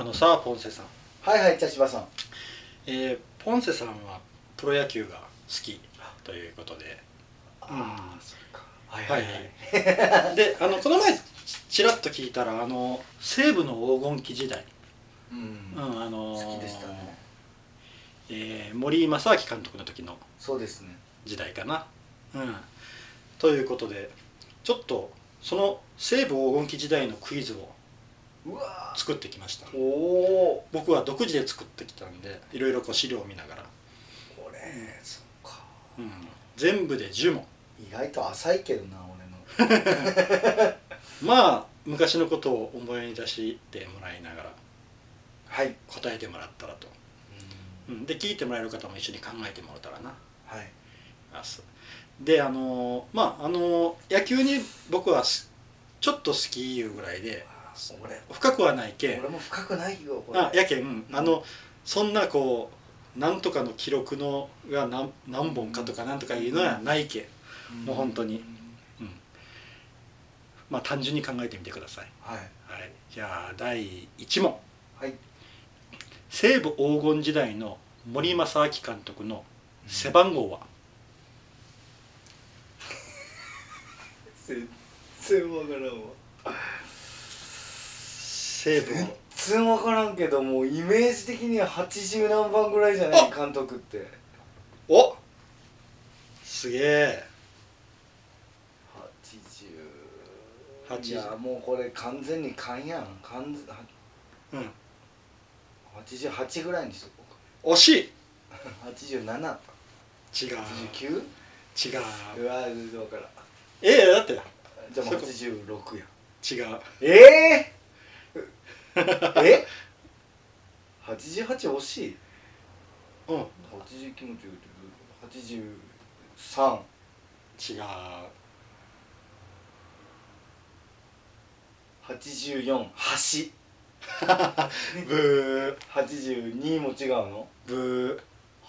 あのさあポンセさん、はいはい茶芝さん。えーポンセさんはプロ野球が好きということで。ああそっか。はいははいいはい。であのこの前ちらっと聞いたらあの西武の黄金期時代、うん。うんあのー好きでしたね。えー森正明監督の時のそうですね。時代かな。うん、ということでちょっとその西武黄金期時代のクイズを作ってきました。おお僕は独自で作ってきたんでいろいろこう資料を見ながら、これそっか。うん、全部で10問。意外と浅いけどな俺の。まあ昔のことを思い出してもらいながらはい。答えてもらったらと、うん、で聞いてもらえる方も一緒に考えてもらったらな。はい。であのまああの野球に僕はすちょっと好きいうぐらいであ俺深くはないけん。俺も深くないよこれ。あやけんあのそんなこうなんとかの記録のが何何本かとかなんとかいうのはないけん。もう本当に。うん。まあ単純に考えてみてください、はい。はい、じゃあ第1問。はい。西武黄金時代の森正明監督の背番号は、全然わからんわ西武全然わからんけどもうイメージ的には80何番ぐらいじゃないあ監督って。おすげえ。80 80いやもうこれ完全に勘やん。完全はうん。88ぐらいにしとこ惜しい。うか87違う。89? 違う。うわ全然わから。んええだって。じゃあもうそ86や。違う。ええ え？88惜しい。うん。89も違う。83違う84橋ブー。82も違うの？ブー。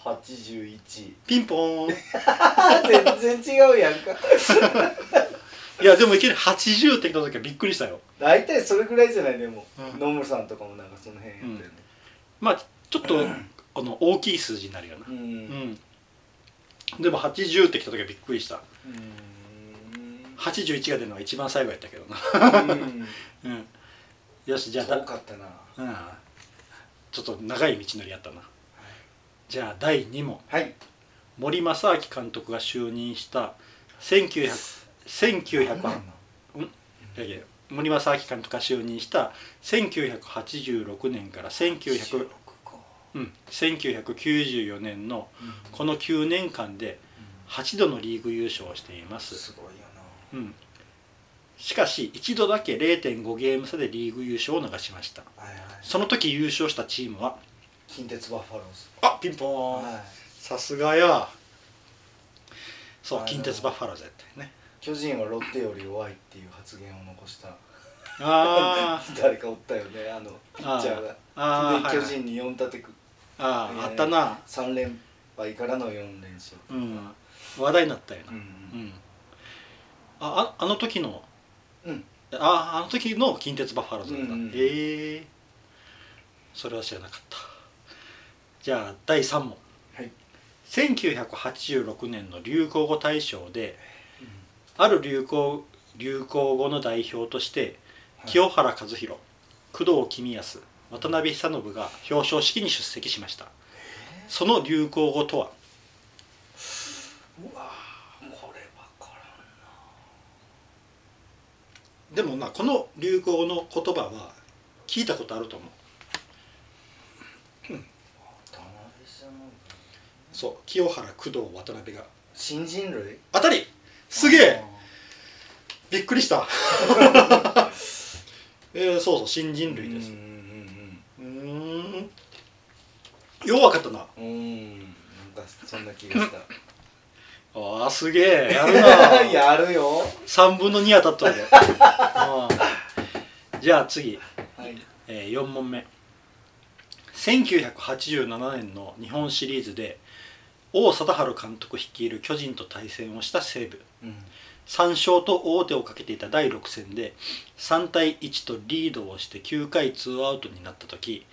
81ピンポーン。全然違うやんか いやでもいきなり80って来た時はびっくりしたよ。大体それぐらいじゃないでも、う。ん。野村さんとかもなんかその辺やったよね。まあちょっとあの大きい数字になるよな。うん。うん。でも80って来た時はびっくりした。うん。81が出るのが一番最後やったけどな。うん。うん。よしじゃあだ遠かったな。うん。ちょっと長い道のりやったな。じゃあ第2問。はい。森正明監督が就任した1900 1900うん。いやいや森正明監督が就任した1986年から1900、うん、1994年のこの9年間で8度のリーグ優勝をしています、すごいようん、しかし一度だけ0.5ゲーム差でリーグ優勝を逃しました。なはいはい。その時優勝したチームは近鉄バファローあピンポーン、ズはい。さすがや。そう近鉄バッファローズやったよね巨人はロッテより弱いっていう発言を残した。あー。誰かおったよねあのピッチャーが。であー。はいはい。巨人に4立てく。あーあったな。3連敗からの4連勝。うん。話題になったよな。ううん。ん。あああの時のうん。ああの時の近鉄バッファローズだった、うんうんええそれは知らなかった。じゃあ第3問。はい。1986年の流行語大賞である流行流行語の代表として清原和博工藤公康渡辺久信が表彰式に出席しました。その流行語とは？うわこれわからでもまあこの流行語の言葉は聞いたことあると思う。そう清原工藤渡辺が。新人類？当たり！すげえびっくりした。えー、そうそう新人類です。うんうーんよう分かったな。うん。なんかそんな気がした。ああすげえ。やるな。やるよ。3分の2当たったで、うん。じゃあ次、はい。え4問目。1987年の日本シリーズで王貞治監督率いる巨人と対戦をした西武。うん3勝と王手をかけていた第6戦で3対1とリードをして9回ツーアウトになった時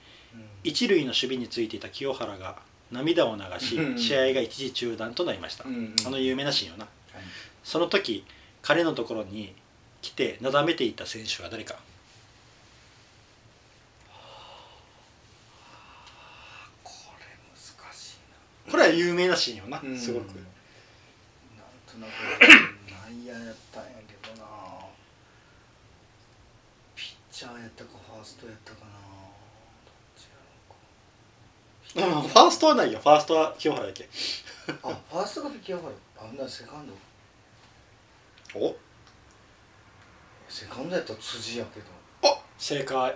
一塁の守備についていた清原が涙を流うん。し試合が一時中断となりました、あの有名なシーンよな。はい。その時彼のところに来てなだめていた選手は誰か。これ難しいこれは有名なシーンよな、なすごく。なんとなく内野やったんやけどな。ピッチャーやったかファーストやったかな。どっちやろうか。うんファーストはないよ。ファーストは清原だけ。あファーストが清原。あほんならセカンド。お？セカンドやったら辻やけど。お正解。ああ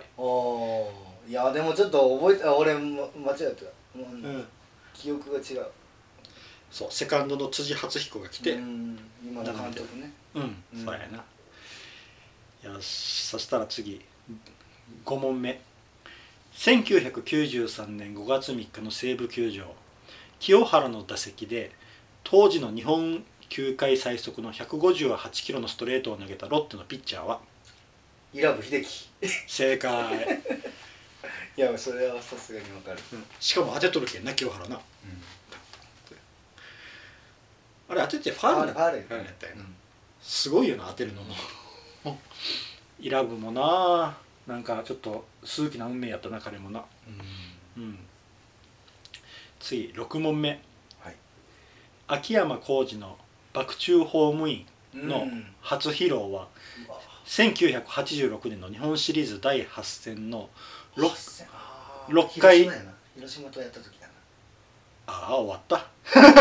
いやでもちょっと覚えてあ俺、ま、間違えた、うん。うん。記憶が違うそうセカンドの辻初彦が来てうん今の監督ね。うん、うん。そうやな。よしそしたら次5問目。1993年5月3日の西武球場。清原の打席で当時の日本球界最速の158キロのストレートを投げたロッテのピッチャーは？伊良部秀樹。正解、いやそれはさすがにわかる、うん。しかも当てとるけんな清原なあれ当ててファールファールファールやったよなうん。すごいよな当てるのも。イラブもな。なんかちょっと数奇な運命やったな彼もな。うん。次6問目。はい。秋山浩二の爆中ホームインのうん。初披露はうわ。1986年の日本シリーズ第8戦のろ八戦。あー六回。広島とやった時だああ終わった。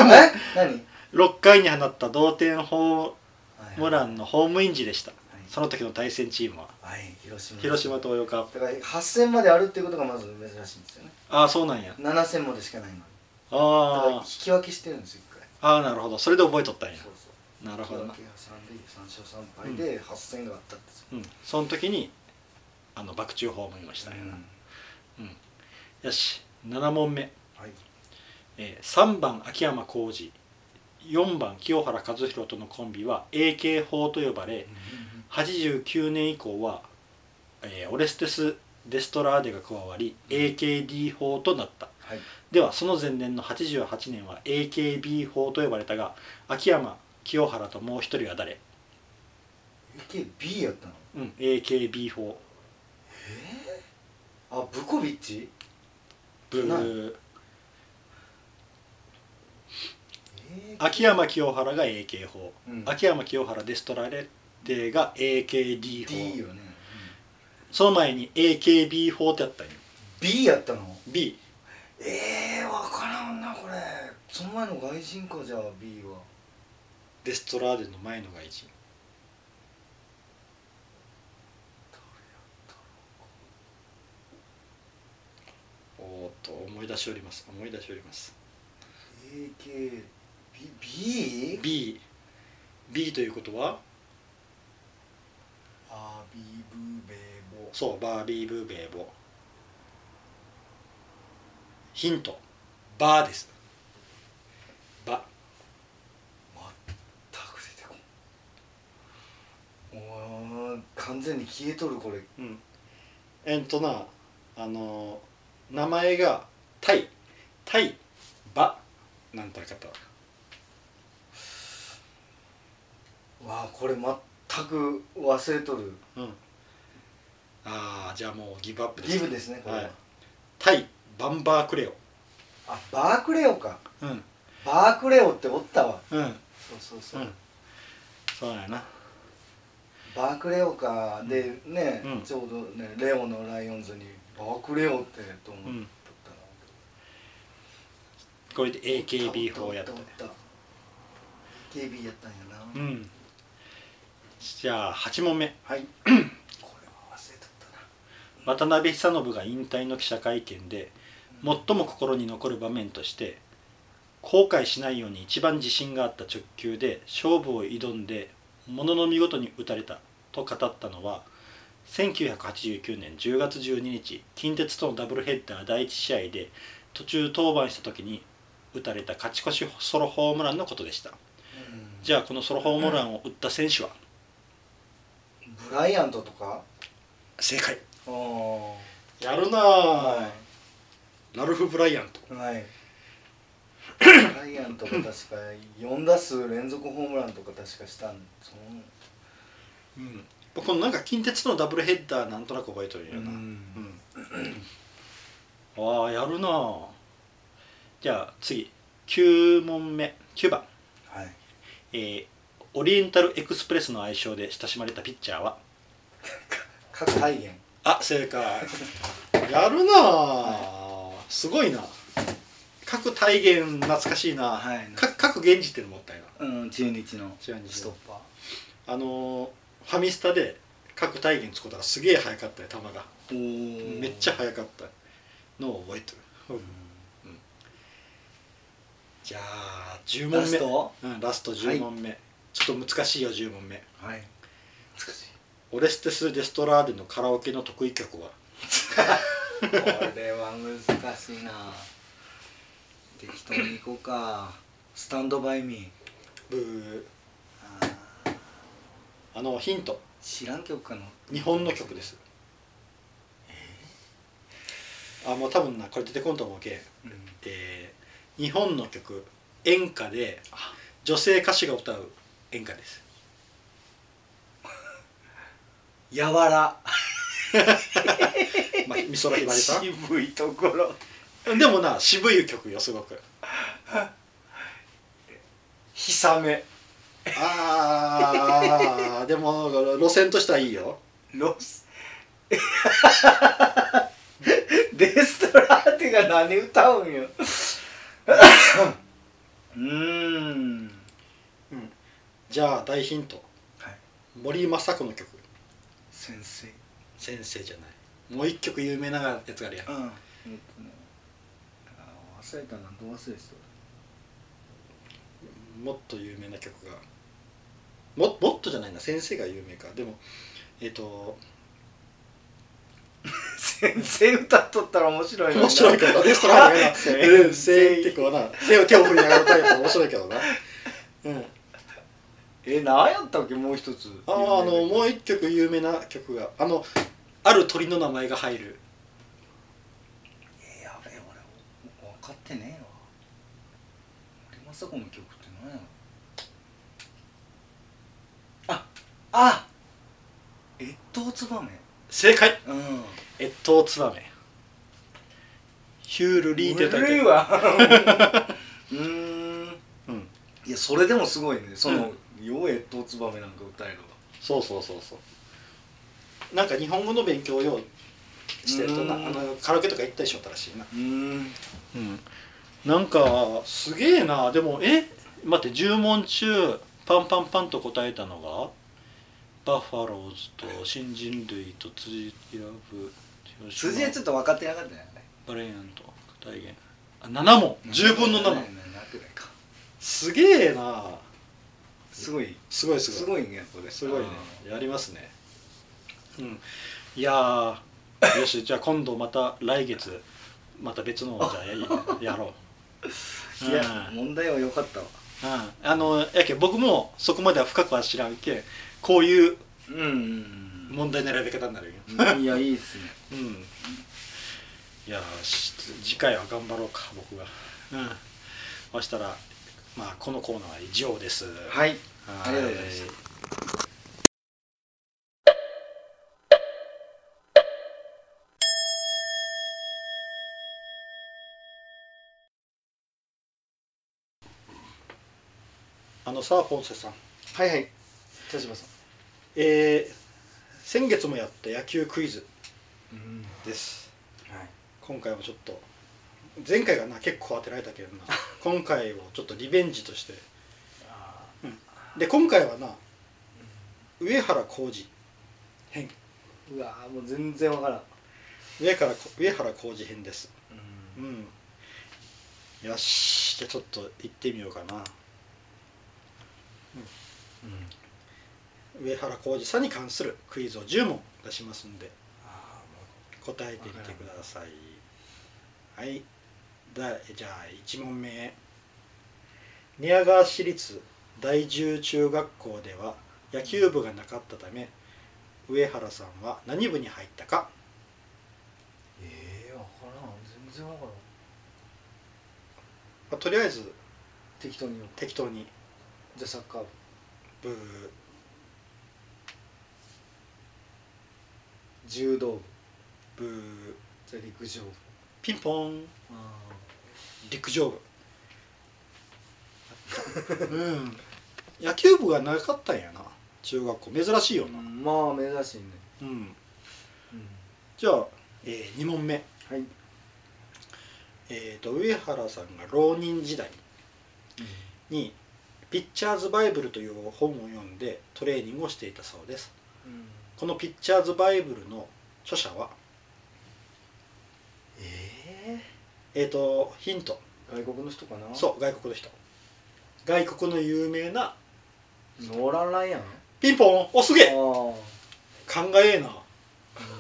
な え？何？6回に放った同点ホはいームランのホームイン時でした。はい。その時の対戦チームは。はい。広島。広島東洋カープだから8戦まであるっていうことがまず珍しいんですよね。ああそうなんや。7戦までしかないのに。だからあ引き分けしてるんですよ1回。あああなるほど。それで覚えとったんや。そうそう。なるほど。な引き分け挟んで3勝3敗で8戦があったんですよ。うん。その時にあの爆中ホームインをしたんやな、うん。よし。7問目、はい。えー3番秋山浩二4番清原和博とのコンビは AK 法と呼ばれ89年以降は、えーオレステス・デストラーデが加わり AKD 法となった。はい。ではその前年の88年は AKB 法と呼ばれたが秋山清原ともう一人は誰？AKB やったの？うん AKB 法。あブコビッチ？なブーえ秋山清原が AK 法、うん。秋山清原デストラレデが AKD 法。D よね、その前に AKB 法ってあったんよ。B やったの？B ええー、分からんなこれ。その前の外人かじゃあ B は。デストラーデの前の外人。おーっと思い出しております。思い出しております。AKB B? B B ということは？あービーブーベーボ。そうバービーブーベーボ。ヒント。バーです。バ全く出てこん。おー完全に消えとるこれ。うん。えっとなあの名前がタイ。タイバなんとかった。わあこれ全く忘れとる。うん。ああじゃあもうギブアップですギブですねこれは、はい。タイバンバークレオ。あバークレオか。うん。バークレオっておったわ。うん。そうそうそう、うん。そうやな。バークレオかでね、うん。ちょうどねレオのライオンズにバークレオってと思っとったな、これで AKB 法やった KB やったんやな、うんじゃあ8問目。はい。これは忘れとったな。渡辺久信が引退の記者会見で最も心に残る場面として後悔しないように一番自信があった直球で勝負を挑んでものの見事に打たれたと語ったのは1989年10月12日近鉄とのダブルヘッダー第1試合で途中登板した時に打たれた勝ち越しソロホームランのことでした。じゃゃあこのソロホームランを打った選手は？ブライアントとか？正解。ああやるなはラルフ・ブライアント。いはい。ブライアントが確か4打数連続ホームランとか確かしたん。そうん。このなんか近鉄のダブルヘッダーなんとなく覚えてるよな。うん。うん。ああやるなじゃあ次。9問目。9番。はい。えーオリエンタルエクスプレスの愛称で親しまれたピッチャーは？各体現あ正解。やるなあ。すごいな。各体現懐かしいな、はい。か各源氏っていうのもったいなうん中日の。中日の。ストッパあのーファミスタで各体現使ったらすげえ速かったよ球が。めっちゃ速かった。のを覚えてる、じゃあ10問目。ラスト？うん、ラスト10問目、ちょっと難しいよ10問目。はい。難しい。オレステス・デストラーデのカラオケの得意曲は？これは難しいな。適当に行こうか。スタンドバイミー。ブー。あー。あのヒント。知らん曲かな。日本の曲です。あもう多分なこれ出てこんと思うけん、うん。えー日本の曲演歌で女性歌手が歌う演歌です。やわら。まあ、美空ひばりさ渋いところ。んでもな渋い曲よすごく。ひさめ。あー。でも路線としてはいいよ。ロス デストラーテが何歌うんよ。うんじゃあ大ヒント。はい。森昌子の曲。先生。先生じゃない。もう一曲有名なやつがあるやん。うん。えっとね忘れたなどう忘れてもっと有名な曲が。ももっとじゃないな。先生が有名か。でもえっ、と た先生歌っとったら面白い面白いけどレストランがな「先うんせい」ってこうな。手を手を振りながら歌えたら面白いけどな。うんえ何やったっけもう一つ。あああのもう一曲有名な曲があのある鳥の名前が入る。えやべえ俺分かってねえわ。森昌子の曲って何やろ。ああ越冬ツバメ。正解。うん。越冬ツバメ。ヒュールリーって歌う古いけわ。うーん。うん。いやそれでもすごいね。その「よう越冬ツバメ」なんか歌えるわそうそうそうそう。なんか日本語の勉強をようしてるとなうん。あのカラオケとか行ったりしよったらしいな。うーん。うんなんかすげえな。でもえ？待って10問中パンパンパンと答えたのがバッファローズと新人類と辻ラブ広島辻はちょっと分かってなかったよね。バレエアント大元あ7問。10分の7 7 くらいか。すげえなすごい。すごいすごい。すごいねこれ。すごいね。やりますね。うん。いやーよしじゃあ今度また来月また別のをじゃあややろう。いやうん。問題は良かったわ。うん。あのやけん僕もそこまでは深くは知らんけんこういう問題の選び方になるよ、うん。いやいいっすね。うん。いやし次回は頑張ろうか僕が。うん。そしたらまあこのコーナーは以上です。はい。はい。ありがとうございましたあのさあポンセさん。はいはい。田島さん。えー先月もやった野球クイズうんです。はい今回もちょっと前回がな結構当てられたけどな。今回をちょっとリベンジとして。あで今回はな上原浩二。編。ーうわーもう全然わからん。上から上原浩二編です。ううん。んよしじゃあちょっと行ってみようかな。上原浩二さんに関するクイズを10問出しますんで。あ答えてみてください。はいだじゃあ1問目。寝屋川市立第十中学校では野球部がなかったため上原さんは何部に入ったか？ええ分からん。全然分からん。まあとりあえず適当に。適当に。じゃあサッカー部。ブー柔道部。ブーじゃあ陸上部ピンポン。あ陸上部。うん。野球部がなかったんやな。中学校。珍しいよな。まあ珍しいね。うん。うん。じゃあ、え2問目。はい、えー、と上原さんが浪人時代に「ピッチャーズ・バイブル」という本を読んでトレーニングをしていたそうです。うん。この「ピッチャーズ・バイブル」の著者はええっ、とヒント。え外国の人かな？そう外国の人。外国の有名な。ノーランライアン？ピンポン。おすげえ。あ考ええな。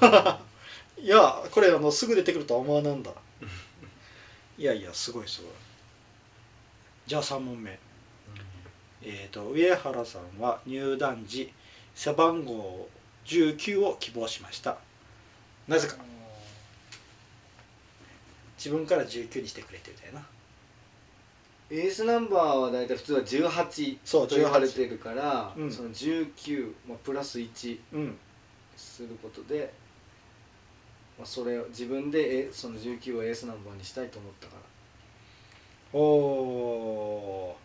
あ いやこれあのすぐ出てくるとは思わなんだ。いやいやすごいすごい。じゃあ3問目。えー、と上原さんは入団時背番号19を希望しました。なぜか自分から19にしてくれてみたいな。エースナンバーは大体普通は18そうと言われてるからうん。その19、まあ、プラス1うん。することで、まあ、それを自分でえその19をエースナンバーにしたいと思ったから。お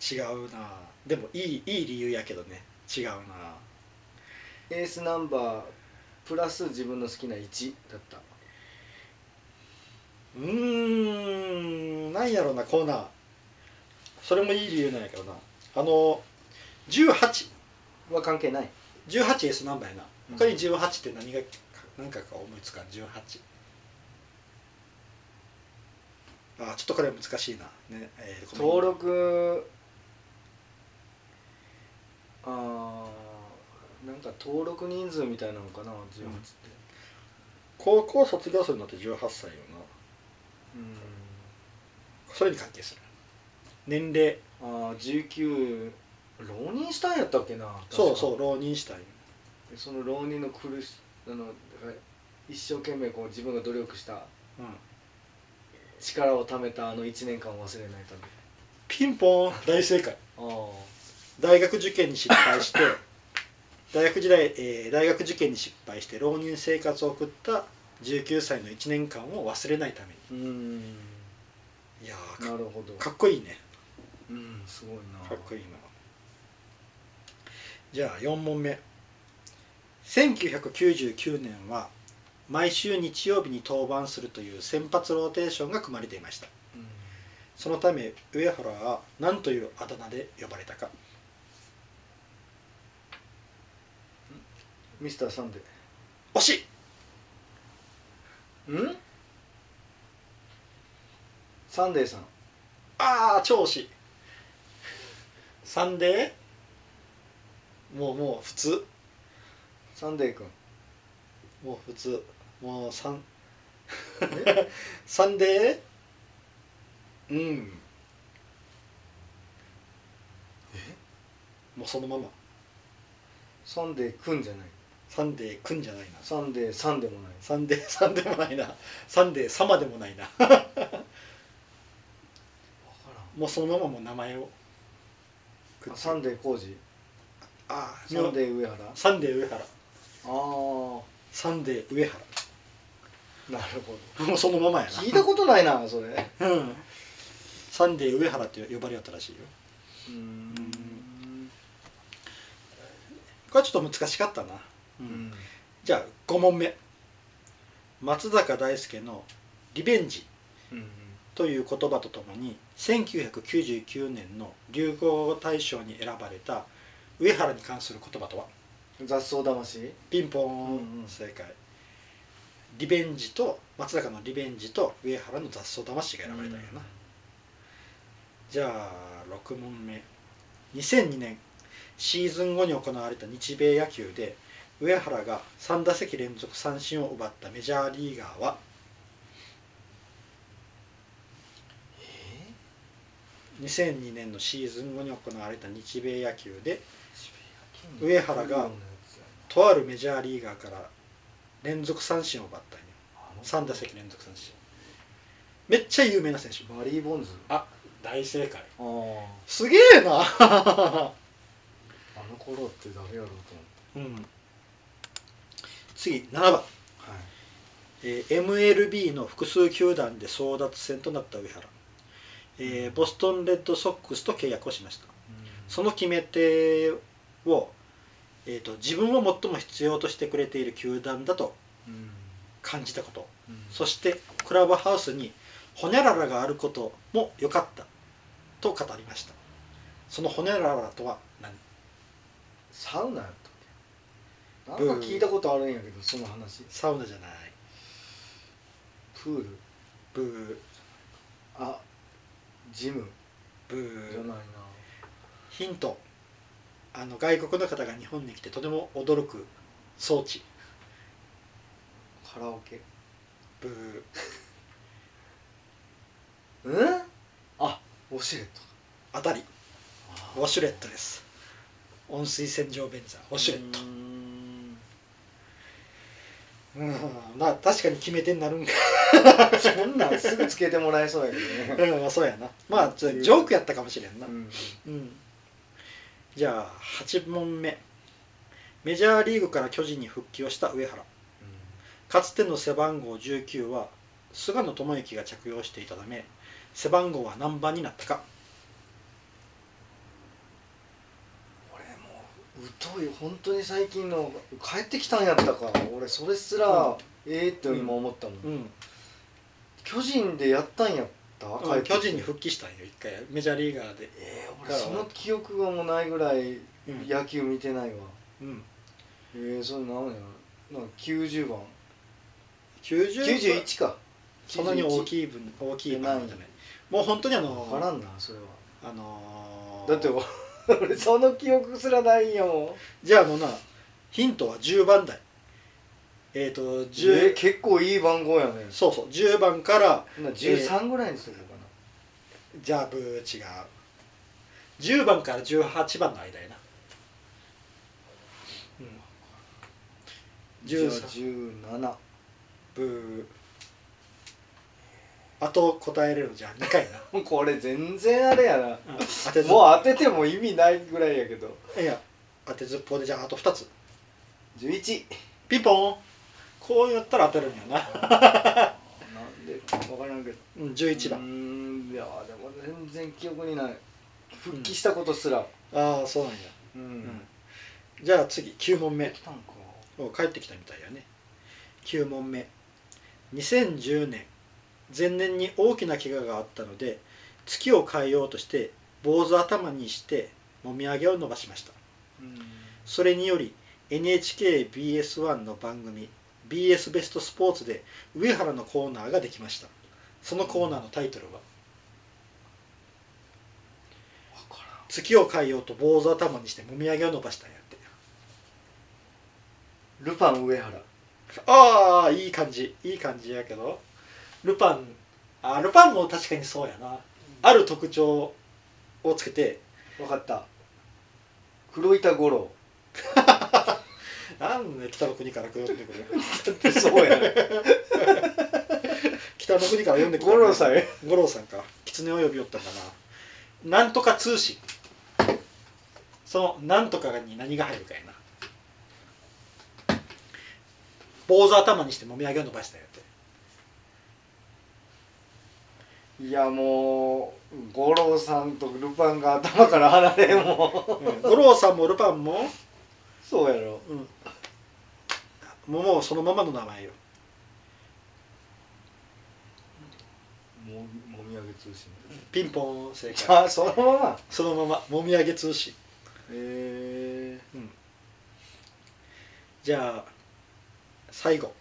ー。違うな。でもいいいい理由やけどね。違うな。エースナンバープラス自分の好きな1だったうーんなんやろなコーナー。それもいい理由なんやけどな。あの1818は関係ない。エースナンバーやな。他に18って何が何かか思いつかん？18あちょっとこれ難しいな、ねえー登録あーなんか登録人数みたいなのかな18って。高校卒業するのって18歳よなうん。それに関係する。年齢。ああ19浪人したんやったっけな。そうそうう浪人したいその浪人の苦しあのだから一生懸命こう自分が努力したうん。力を貯めたあの1年間を忘れないため。ピンポン大正解。大学受験に失敗して大学時代、えー大学受験に失敗して浪人生活を送った19歳の1年間を忘れないためうーん。にいやなるほど。かっこいいね。うんすごいな。かっこいいなじゃあ4問目1999年は毎週日曜日に登板するという先発ローテーションが組まれていました。うん。そのため上原は何というあだ名で呼ばれたか。ミスターサンデ惜しいーん？サンデーさん。ああ超惜しいサンデー？もうもう普通。サンデー君。もう普通。もうサン サンデー？うん。もうそのまま。サンデー君じゃないサンデーくんじゃないな。サンデーさんでもない。サンデーさんでもないな。サンデー様でもないな。もうそのままもう名前を。サンデー浩治ああサンデー上原。あサンデー上原。あサンデー上原。なるほもうそのままやどな。聞いたことないなそれ。うん。サンデー上原って呼ばれよったらしいよ。うーん。これちょっと難しかったな、ううん。じゃあ5問目。松坂大輔の「リベンジうん」という言葉とともに1999年の流行語大賞に選ばれた上原に関する言葉とは？雑草魂。ピンポーン、うんうん正解。リベンジと松坂のリベンジと上原の雑草魂が選ばれたんやな、じゃあ6問目。2002年シーズン後に行われた日米野球で上原が3打席連続三振を奪ったメジャーリーガーは2002年のシーズン後に行われた日米野球で上原がとあるメジャーリーガーから連続三振を奪ったんよ3打席連続三振。めっちゃ有名な選手。バリー・ボンズ。あ大正解。すげえな。あの頃って誰やろうと思って。うん次7番、はい。えー MLB の複数球団で争奪戦となった上原、えーボストンレッドソックスと契約をしました。その決め手を、えー、と自分を最も必要としてくれている球団だとうん。感じたこと。うん。そしてクラブハウスにホニャララがあることも良かった。と語りました。そのホニャララとは何？サウナやったっけなんか聞いたことあるんやけどその話。サウナじゃない。プール。ブー。あジム。ブじゃないーな。ヒント。あの外国の方が日本に来てとても驚く装置。カラオケ。ブー。うん？あウォシュレット。当たり。ウォシュレットです。温水洗浄便座。ウォシュレット。うーんうん。まあ確かに決め手になるんか。そんなんすぐつけてもらえそうやけどね。うんまあそうやな。まあちょジョークやったかもしれんな。うん。うん。じゃあ8問目。メジャーリーグから巨人に復帰をした上原。かつての背番号19は菅野智之が着用していたため背番号は何番になったか俺もう疎い本当に最近の帰ってきたんやったか。俺それすら、ええって今思ったもん、うん、巨人でやったんやった、帰ってきて。巨人に復帰したんよ。一回メジャーリーガーで。えー、俺その記憶がもうないぐらいうん。野球見てないわ、うん。えー、それ何やなんか90番。90 91か。そんなに大いきい分大きい分ない。じゃない。もう本当にあの分からんなそれは。あのーだって 俺その記憶すらないよ。じゃああのなヒントは10番台。えっ、とえ10、ー、結構いい番号やね。そうそう10番からな13ぐらいにするのかな、じゃあブー違う。10番から18番の間やな。うん。じゃあ13 17ブーあと答えれるじゃあ2回な、これ全然あれやな。うん。当てずもう当てても意味ないぐらいやけど。いや当てずっぽうでじゃああと2つ。11ピンポン。こうやったら当てるんやな。なんで分からんけど。うん11う番。ーんいやでも全然記憶にない。復帰したことすら。ああそうなんや、ううん。ん、じゃあ次9問目。来たんか。お帰ってきたみたいやね。9問目。2010年前年に大きな怪我があったので月を変えようとして坊主頭にしてもみあげを伸ばしました。うん。それにより NHKBS1 の番組 BS ベストスポーツで上原のコーナーができました。そのコーナーのタイトルは月を変えようと坊主頭にしてもみあげを伸ばしたんやって。ルパン上原。ああいい感じ。いい感じやけどルパン。あルパンも確かにそうやな。ある特徴をつけて。分かった。黒板五郎。なんで北の国から呼んでくるだってそうやね。北の国から呼んでくる五郎さんや。五郎さんか。狐を呼び寄ったんだな。なんとか通信。そのなんとかに何が入るかやな。坊主頭にしてもみあげを伸ばしたんやっていやもう五郎さんとルパンが頭から離れんもうん。五郎さんもルパンも？そうやろ。うん。もうもうそのままの名前よ。ももみあげ通信。ピンポン正解。あそのまま。そのまま。もみあげ通信、へえうん、じゃあ最後。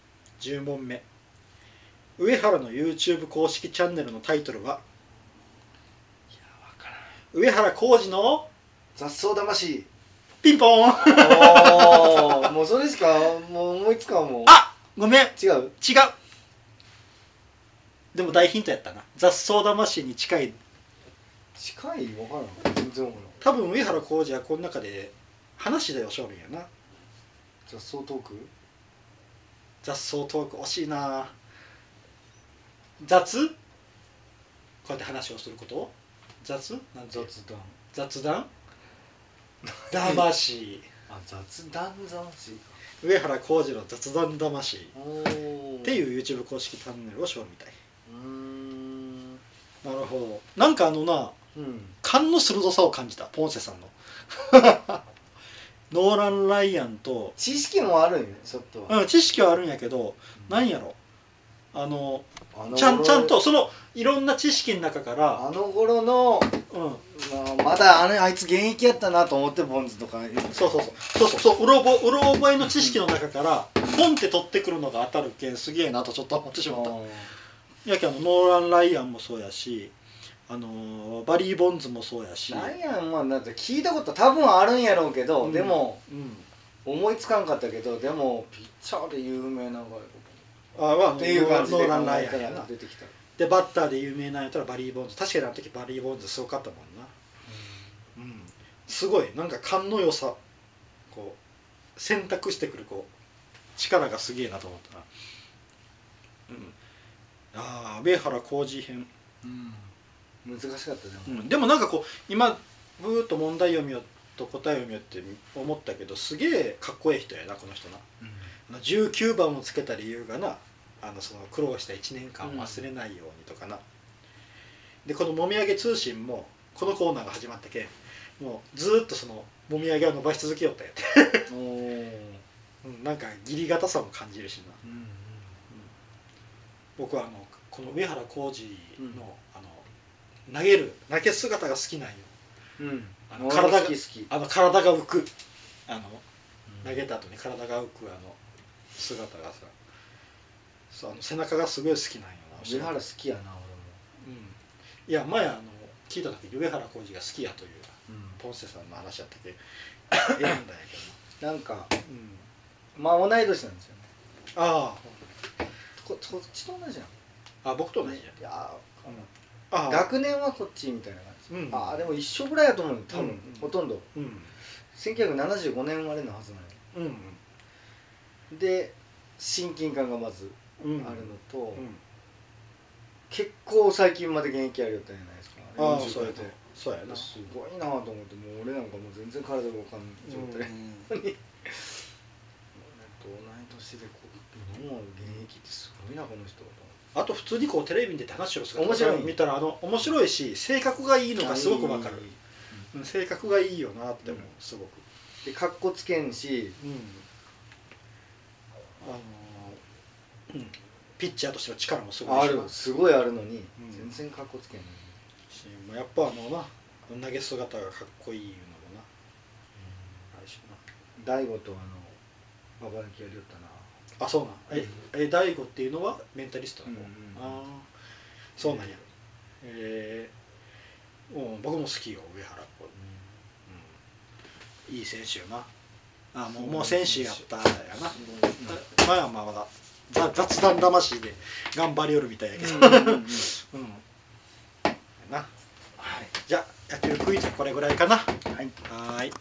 10問目上原の YouTube 公式チャンネルのタイトルは？上原浩二の？雑草魂。ピンポーもうそれしかもう思いつかんもん。あごめん。違う？違う。でも大ヒントやったな。雑草魂に近い。近い？分からん。全然分からん。多分上原浩二はこの中で話でよしょるんやな。雑草トーク？雑草トーク惜しいな雑？こうやって話をすること？雑？なんて？雑談。雑談？魂あ雑談魂上原浩二の雑談魂っていう YouTube 公式チャンネルをしょるみたいうーん。なるほど。なんかあのなうん。勘の鋭さを感じた。ポンセさんの。ノーラン・ライアンと、知識もあるんよちょっとは。うん、知識はあるんやけど何やろあのちゃん頃ちゃんとそのいろんな知識の中から、あの頃の、うん、まあ、まだあのあいつ現役やったなと思ってボンズとかそうそうそう。そうそう。そううろぼうろ覚えの知識の中からポンって取ってくるのが当たるけんすげえなとちょっと思ってしまった。やけんあのノーラン・ライアンもそうやしあのバリー・ボンズもそうやし。なんやまあだって聞いたこと多分あるんやろうけど、うん。でもうん。思いつかんかったけどでもピッチャーで有名な外あまあ国っていう感じで。考ノーラン・ライアンやな。出てきた、でバッターで有名なんやったらバリー・ボンズ。確かにあの時バリー・ボンズすごかったもんな。うん。すごいなんか勘の良さ。こう選択してくるこう力がすげえなと思ったな。うん。ああ上原浩二編。難しかったでも、うん、でもなんかこう今ブーっと問題読みよと答え読みよって思ったけどすげえかっこいい人やなこの人な。あの19番をつけた理由がなあのその苦労した1年間を忘れないようにとかな、でこの「もみあげ通信」もこのコーナーが始まったけんもうずーっとそのもみあげを伸ばし続けよったんやって、なんか義理堅さも感じるしな、うんうん僕はあのこの上原浩二の,、うん。あの投げる投げ姿が好きなんよ。うん。あの俺体があの体が浮く。あのうん。投げた後に体が浮くあの姿がさそうあの背中がすごい好きなんよな。上原好きやなうん。いや前あの聞いた時上原浩二が好きやという俺も、ポンセさんの話やったけ選んだん。やけなんかうん、まあ同い年なんですよね。あここっちと同じやん。ああ僕と同じや、いやああ学年はこっちみたいな感じ、うん。ああでも一緒ぐらいやと思う多分、うんほとんど。うん。1975年生まれのはずなのようんで親近感がまずあうん。るのと、うん。結構最近まで現役やりよったんじゃないですか。ああ40そうやな。超えてそうやな。すごいなと思ってもう俺なんかもう全然体動かん状態、うん同い年でこう今も現役ってすごいなこの人あと普通にこうテレビに出て話をする面白い。見たらあの面白いし性格がいいのがすごくわかる。性格がいいよなって思ううん。すごく。でかっこつけんしうんあのーうんピッチャーとしての力もすごいあしるすごいあるのに、うん。全然かっこつけんのに、しまあやっぱあのな投げ姿がかっこいいいうのもなあるし大悟とあのババ抜きやりよったな。なあそうなん。ええ大悟っていうのはメンタリストなの、うんうんああそうなんや。えーうん、僕も好きよ上原。うん。いい選手よなあもうもう選手やったやな。前はまあまだざ雑談魂で頑張りよるみたいやけど。うんな。はい。じゃあ野球クイズはこれぐらいかな。はい。はーい